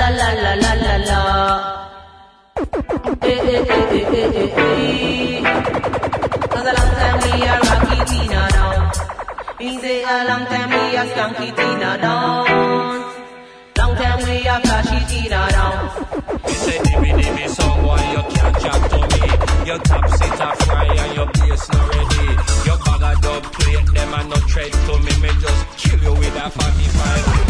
la la la la la la. Eh eh eh eh eh eh eh. Cause a long time we are rocky Tina down. Me say a long time we are skunky Tina down. Long time we are flashy Tina down. Me say dimmy dimmy song why you can't jump to me. Your top seat a fry and your bass not ready. Your bag a dub plate them a no tread to me. Me just kill you with a 45.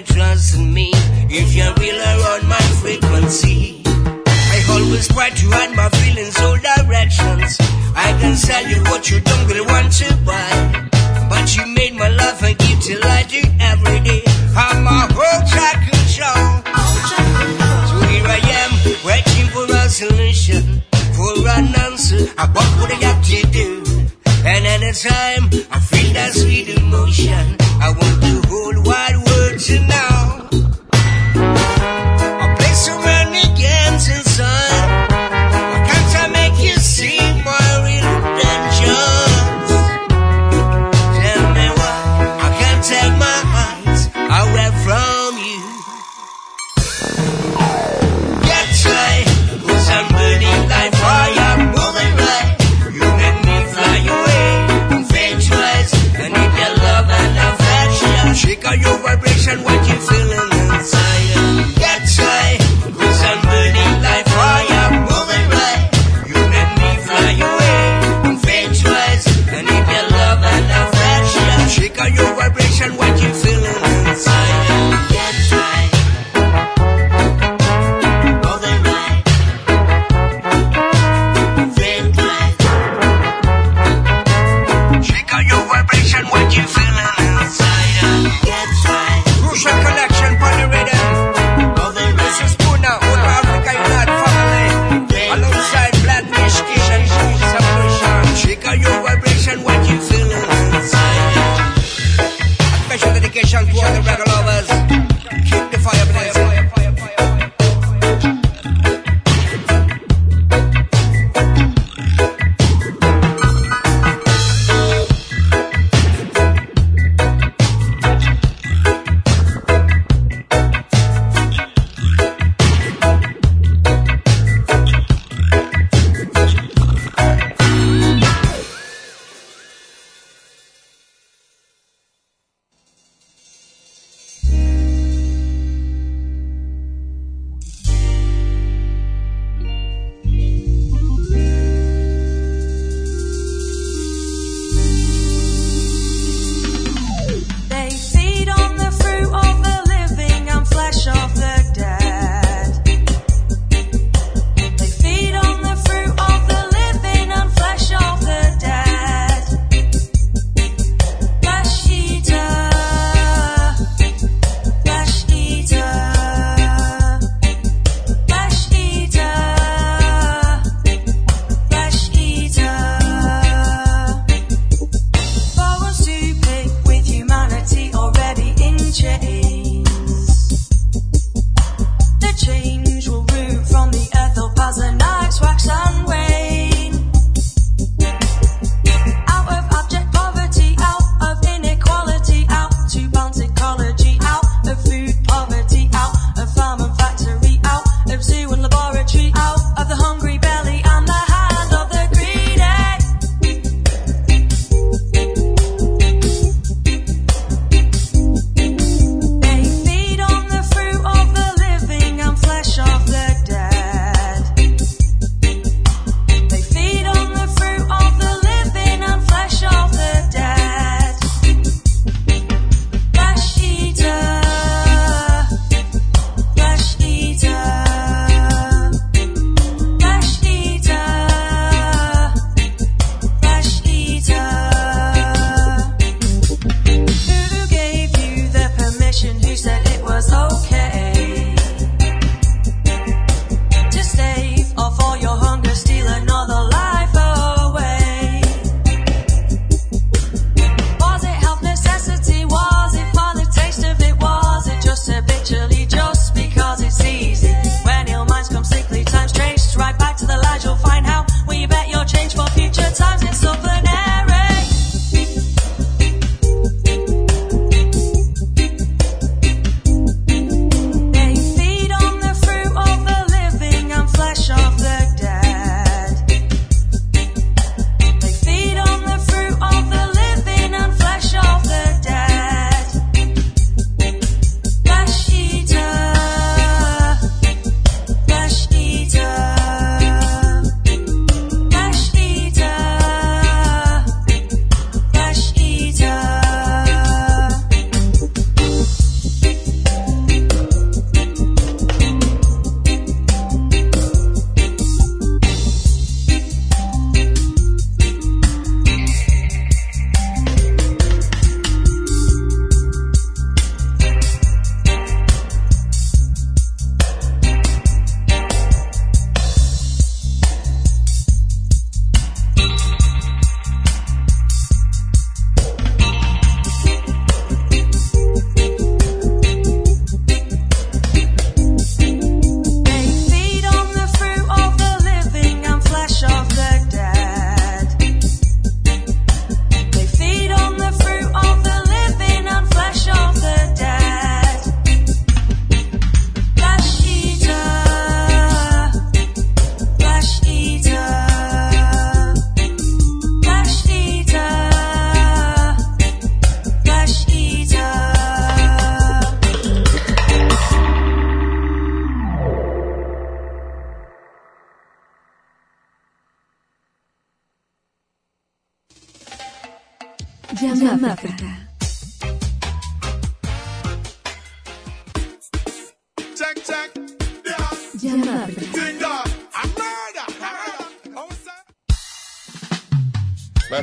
you trust me if you're real around my frequency. I always try to run my feelings all directions. I can sell you what you don't really want to buy. But you made my love and give till I do every day. I'm a whole track show. So here I am, waiting for a solution, for an answer about what I have to do. And anytime I feel that sweet emotion, I want to hold. world you now.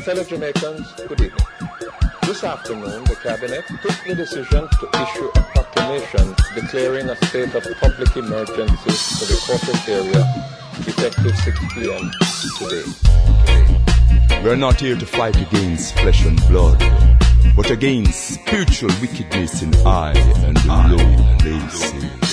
fellow Jamaicans, good evening. This afternoon, the Cabinet took the decision to issue a proclamation declaring a state of public emergency for the corporate area effective 6 p.m. today. We're not here to fight against flesh and blood, but against spiritual wickedness in high and low places.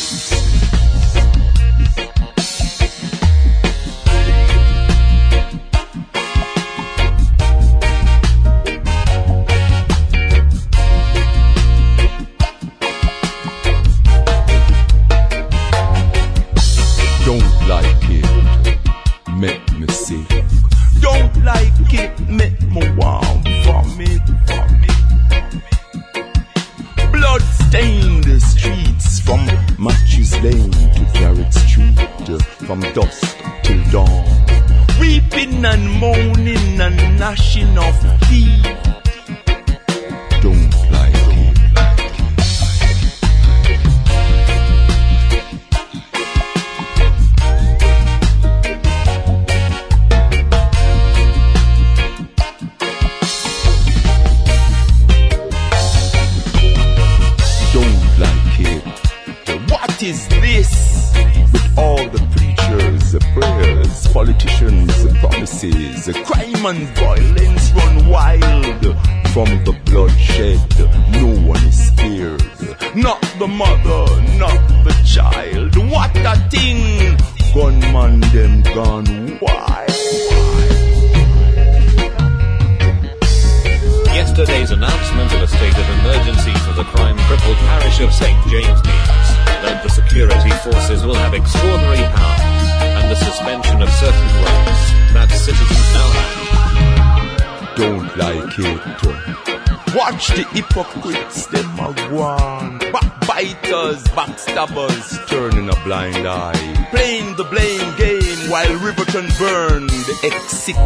six.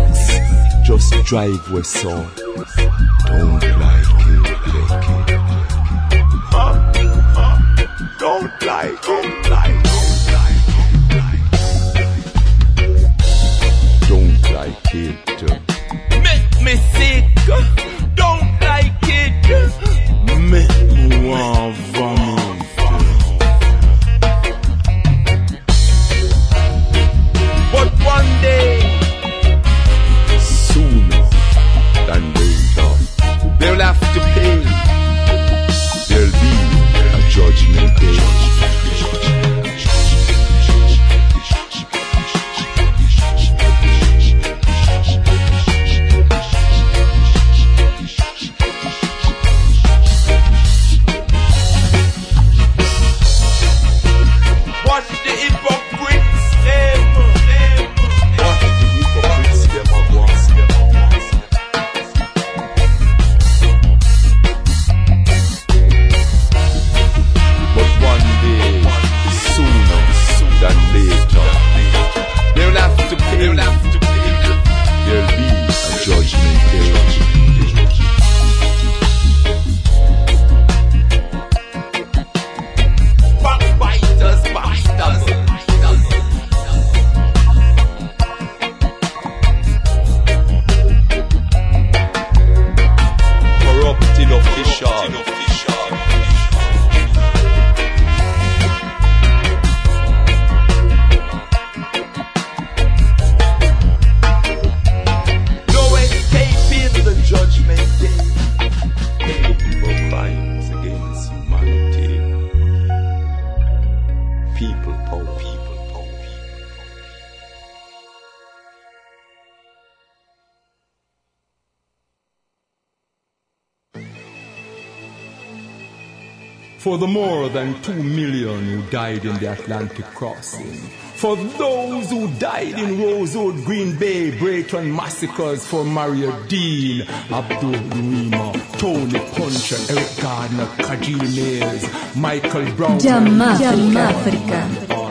Just drive west soul. Don't like it. for the more than two million who died in the Atlantic crossing, for those who died in Rosewood, Green Bay, Brayton massacres, for Mario Dean, Abdul Rima, Tony Puncher, Eric Garner, Kajil Michael Brown, Jamaica.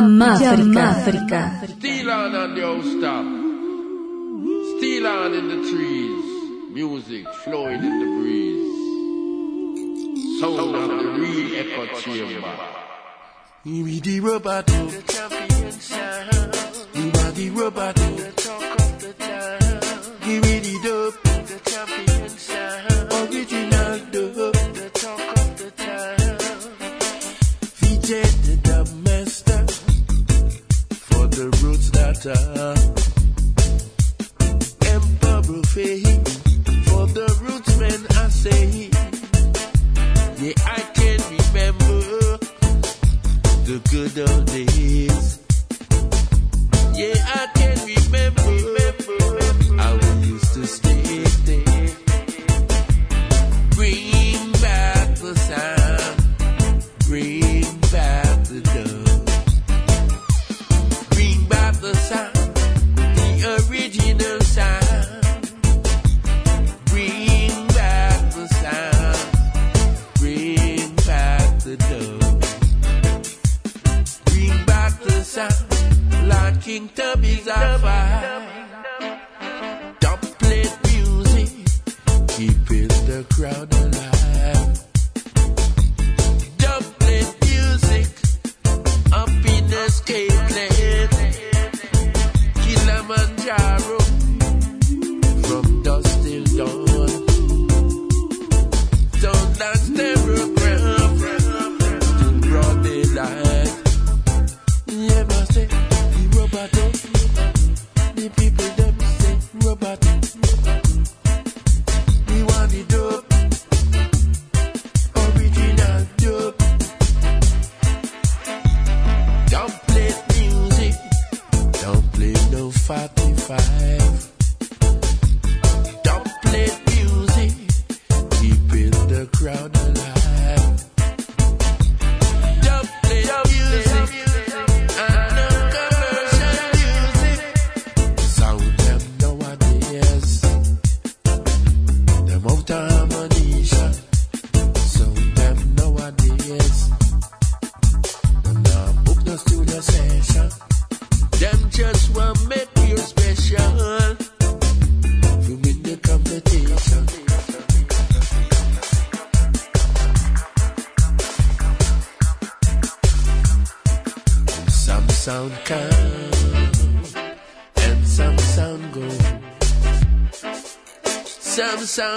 Jamaica. Africa. Still on and the on in the trees. Music flowing in the breeze. Sound of the real echo chamber. The robot.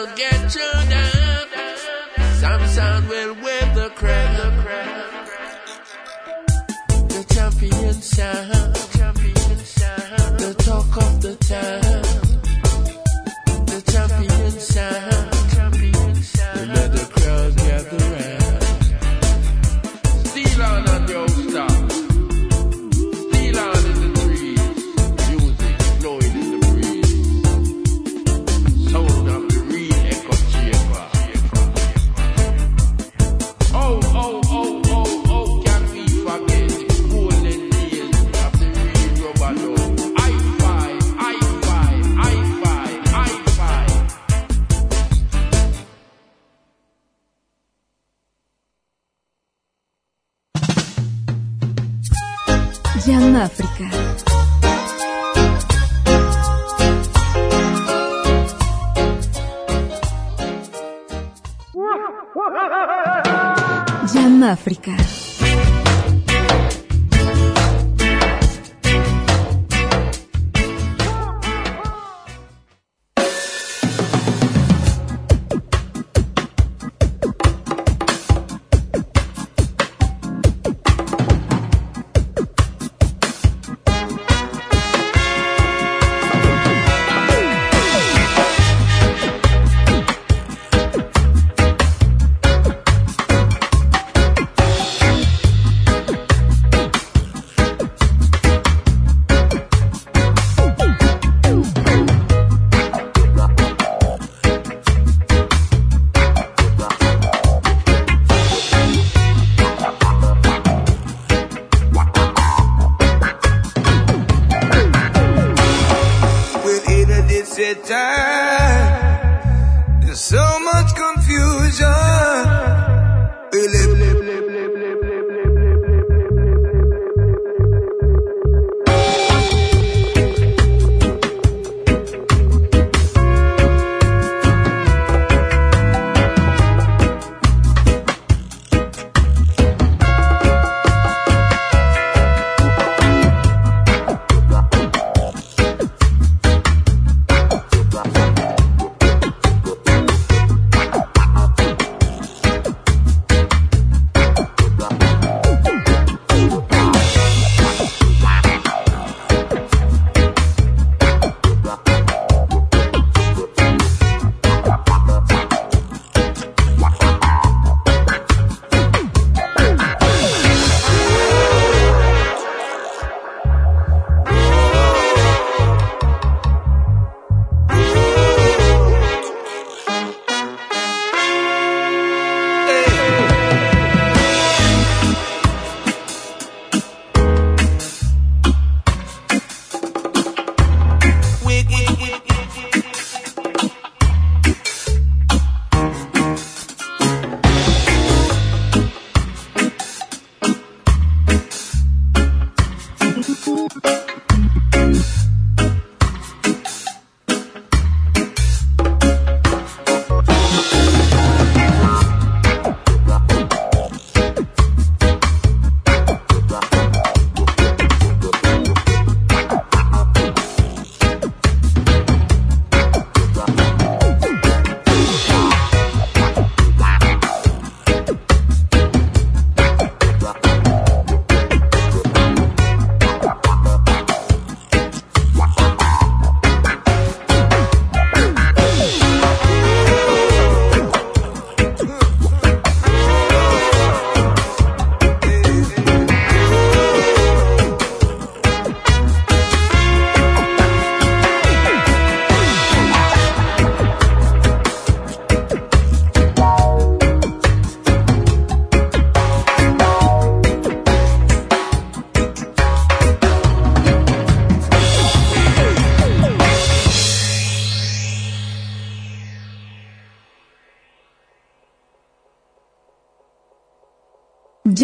Get. África.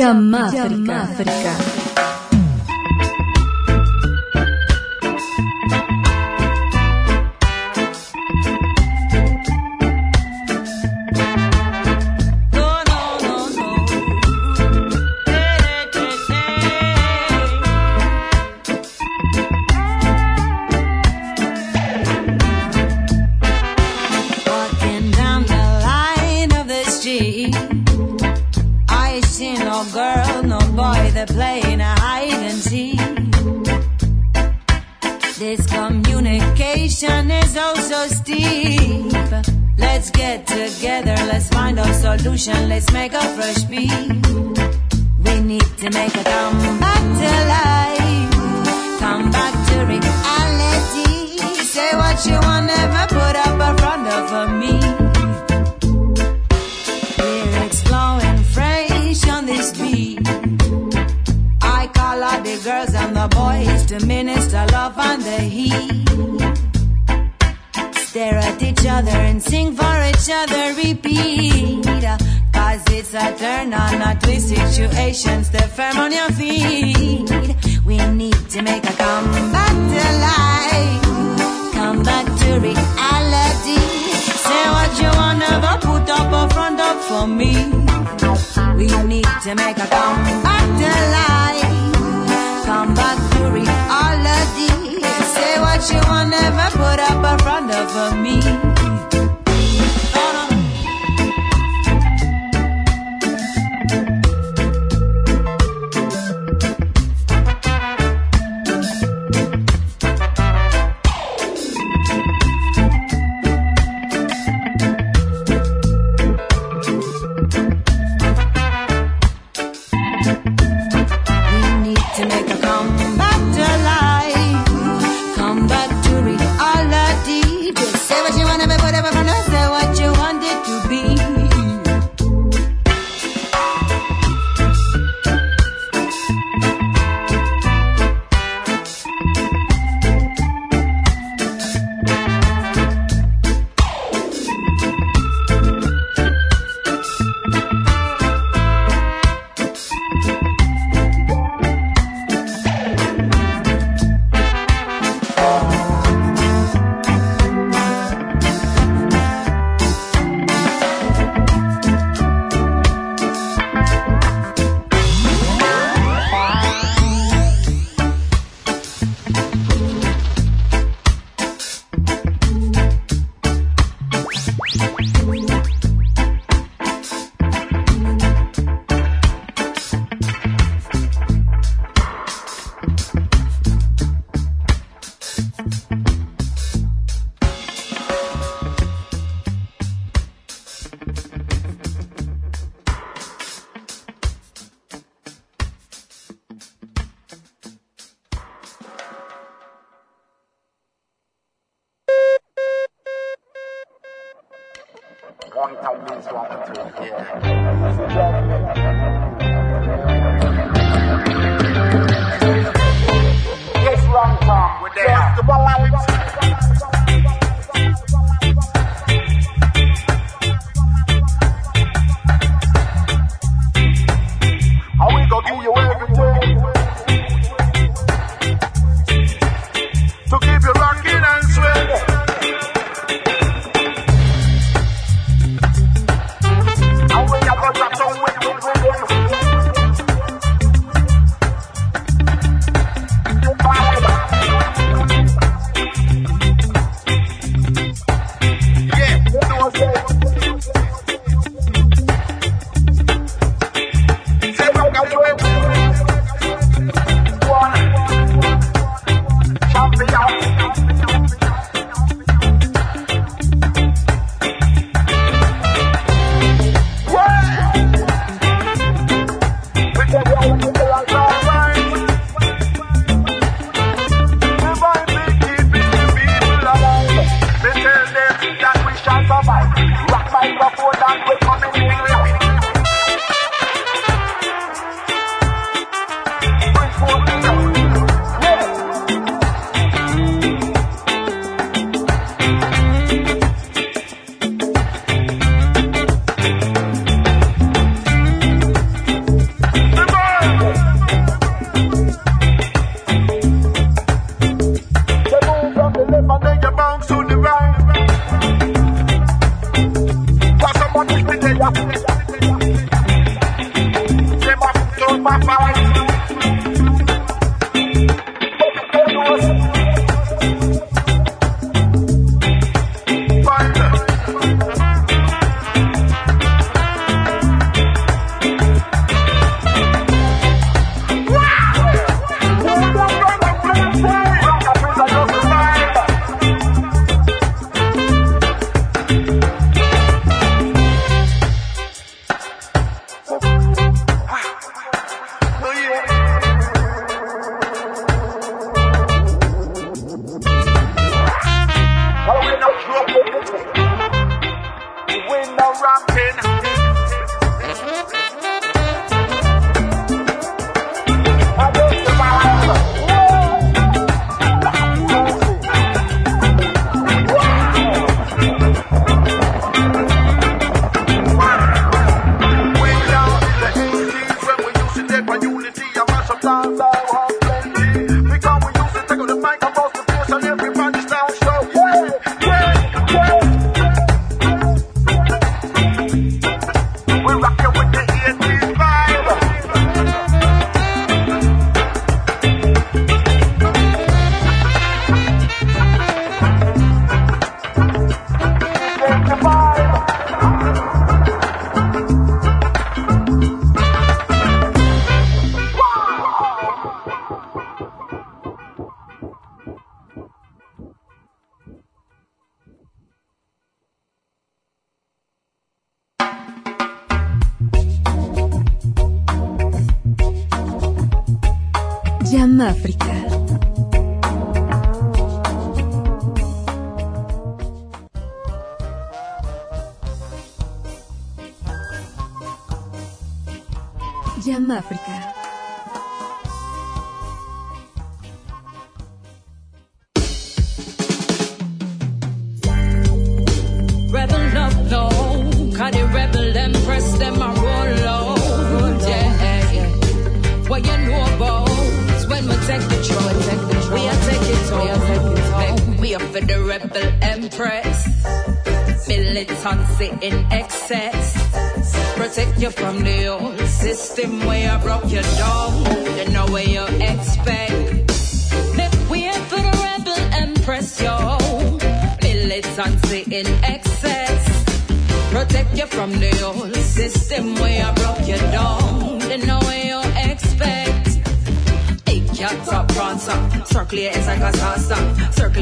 Jamafrica. Walking no girl, no boy, they're playing a hide and seek. This communication is oh so steep. Let's get together, let's find a solution, let's make a fresh beat. We need to make a come back to life, come back to reality. Say what you want, never put up a front of me. To minister love and the heat. Stare at each other and sing for each other, repeat. Uh, Cause it's a turn on, not twist situation. Step firm on your feet. We need to make a comeback to life. Come back to reality. Say what you want, never put up a front up for me. We need to make a comeback What you want, never put up a front for me. We need to make a comeback to life.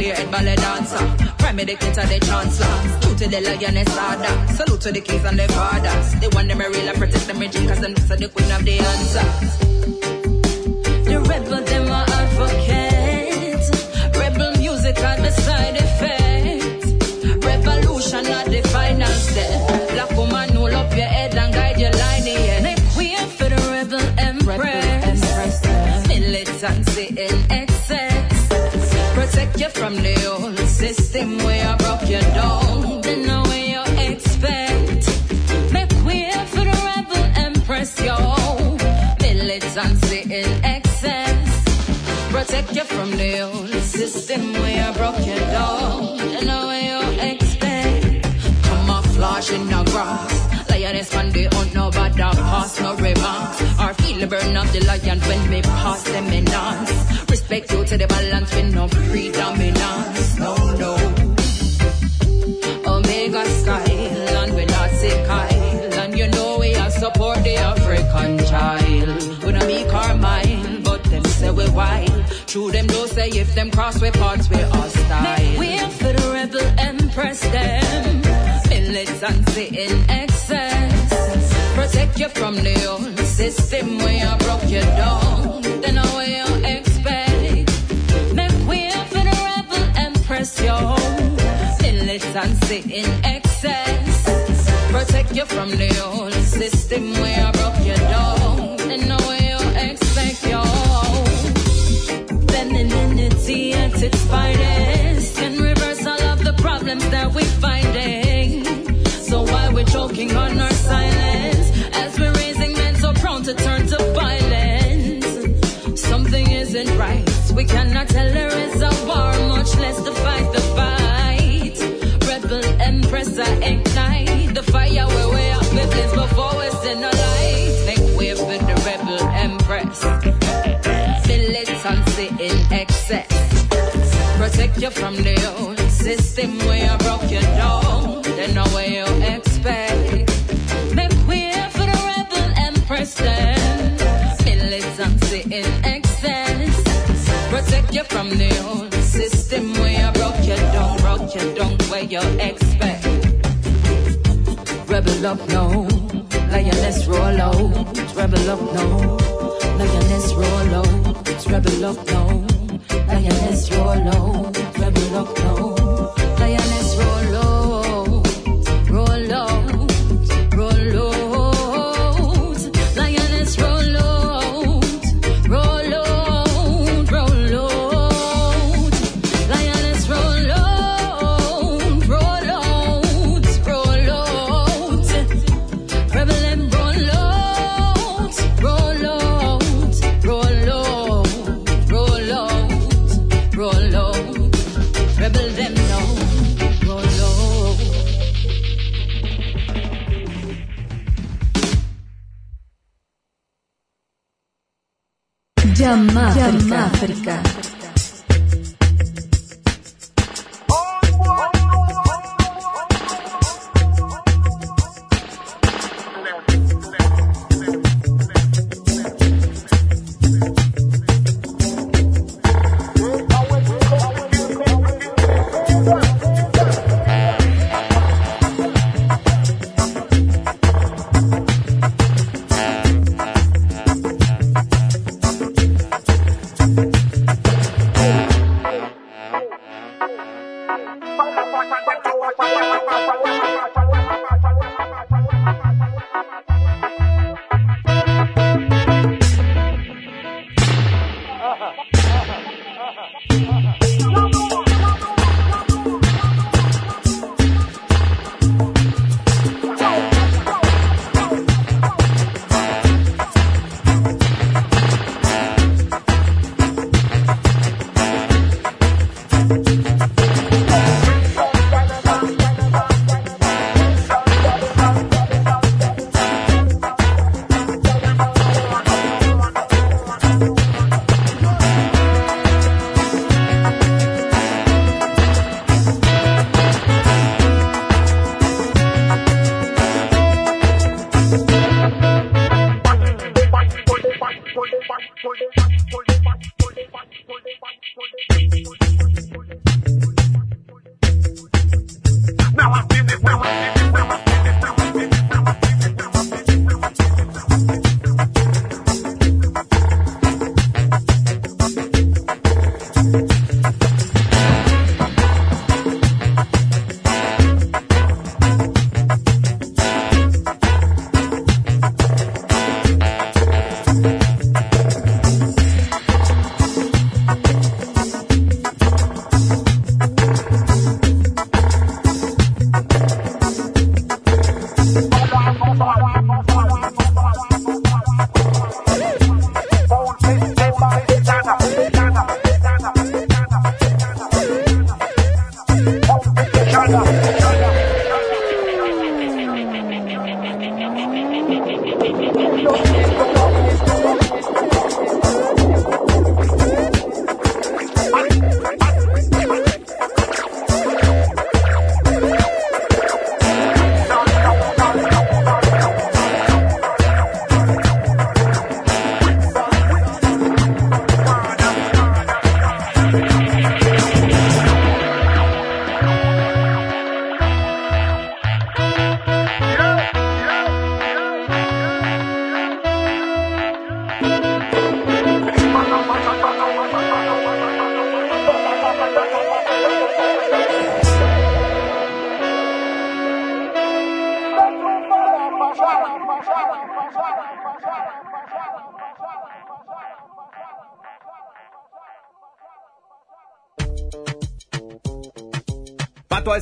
Your head ballet dancer. Prime the the chancellor, two to the lioness order. Salute to the kings and the fathers. They want a real and protect them regime cause them just are the queen of the answers. The rebel them Protect you from the old system where I broke you down. Then know where you expect. Make way for the rebel empress, yo. Militancy in excess. Protect you from the old system where I broke you down. Then know where you expect. Camouflage in the grass. Lioness man, they hunt no bad pass no remarks. Or feel the burn of the lion when we pass them in dance. Respect you to the balance with no predominance. No, no. Omega style, and we not Kyle. And you know we are support the African child. We don't make our mind, but them say we wild. True them don't say if them cross we parts we hostile. Way for the rebel empress them. Militancy in excess. Protect you from the old system where I broke you down. Then where you expect. Make way for the rebel empress, yo. Militancy in excess. Protect you from the old system where I broke you down. Then where you expect, yo. Femininity at its finest can reverse all of the problems that we finding. So why we're choking on our silence to turn to violence. Something isn't right. We cannot tell a reservoir much less to fight the fight. Rebel empress, I ignite the fire where we are flipping before we send a the light. Make way for the rebel empress. Militancy in excess. Protect you from the old system we are. You from the old system where I broke you down, broke you down where you expect. Rebel up now, lioness roll out. Rebel up now, lioness roll out. Rebel up now, lioness roll out. Rebel up now,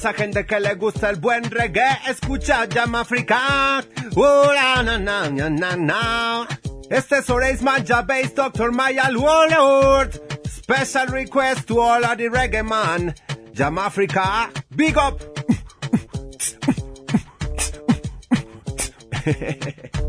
esa gente que le gusta el buen reggae, escucha Jam Africa. Uh, na, na, na. Este es Horace Manja Bass, Dr. Maya Warlord. Special request to all of the reggae man. Jam Africa, big up.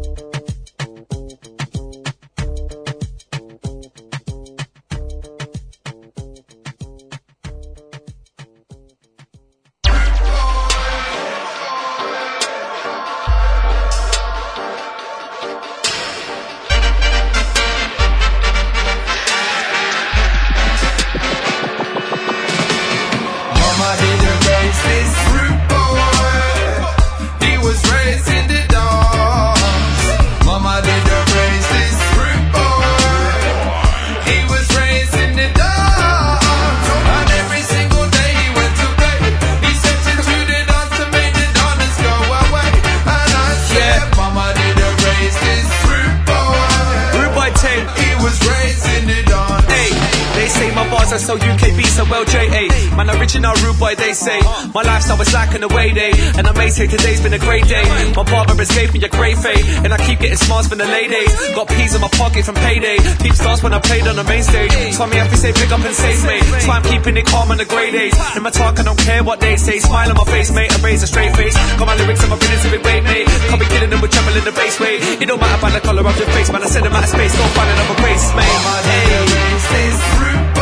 you know, rude boy, they say. My lifestyle was like the way day, and I may say today's been a great day. My barber is gave me a great fade, and I keep getting smiles from the ladies. Got peas in my pocket from payday. Peep stars when I played on the main stage. So me to say pick up and save me. So I'm keeping it calm on the grey days. In my talk, I don't care what they say. Smile on my face, mate, and raise a straight face. Got my lyrics and my business bit weight, mate. Can't be killing them with trouble in the face, mate. It don't matter about the colour of your face, man. I send them out of space, go find another place, mate. Hey.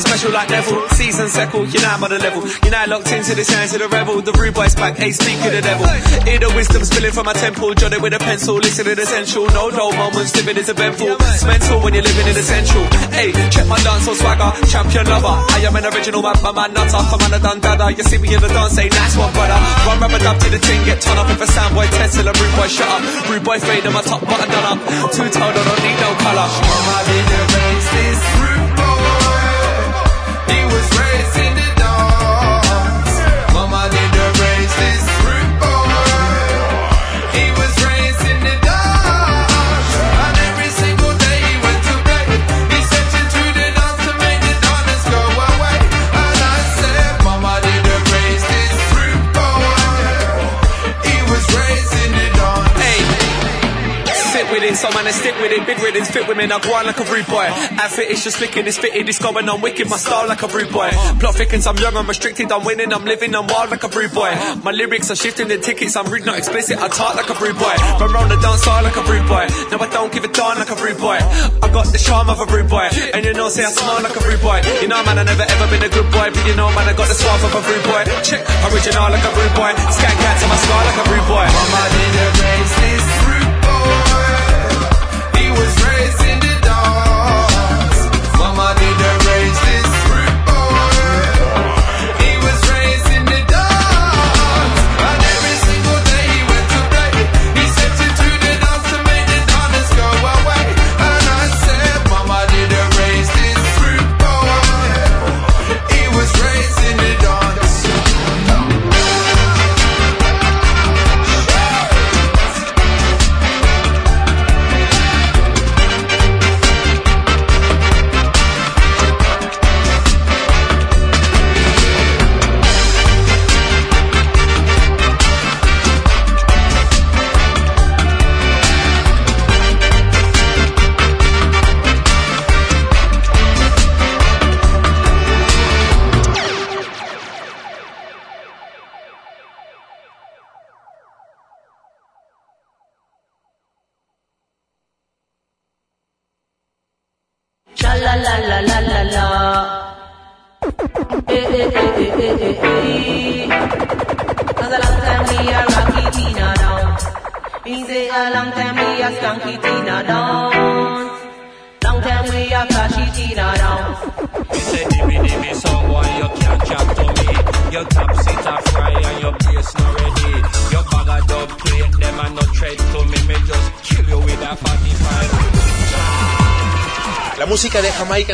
Special like Neville. Season settle, you know I'm on the level. You know locked into the sounds of the rebel. The rude boy's back, hey, speak of the devil. Hear the wisdom spilling from my temple. Jot it with a pencil, listen to the essential. No dull moments, living is eventful. It's mental when you're living in the central. Hey, check my dance swagger, champion lover. I am an original man, my man nutter. Come on, I done dada. You see me in the dance, say nice one, brother. Run rubber dub to the ting, get ton up. If a sound boy till a rude boy shut up. Rude boy fade on my top button done up. Two tone, I don't need no colour. Mama didn't raise this was raised in the it, so man, I stick with it. Big riddance, fit women, I go on like a rude boy. Outfit is just flicking, it's fitted, it's going on wicked. My style like a rude boy. Plot thickens, I'm young, I'm restricted, I'm winning, I'm living, I'm wild like a rude boy. My lyrics are shifting the tickets, I'm rude, not explicit, I talk like a rude boy. Run round the dance hall like a rude boy. No, I don't give a darn like a rude boy. I got the charm of a rude boy, and you know, say I smile like a rude boy. You know, man, I never ever been a good boy, but you know, man, I got the suave of a rude boy. Check, original like a rude boy. Skank cats on my scar like a rude boy. Mama didn't raise this rude boy. Raised in the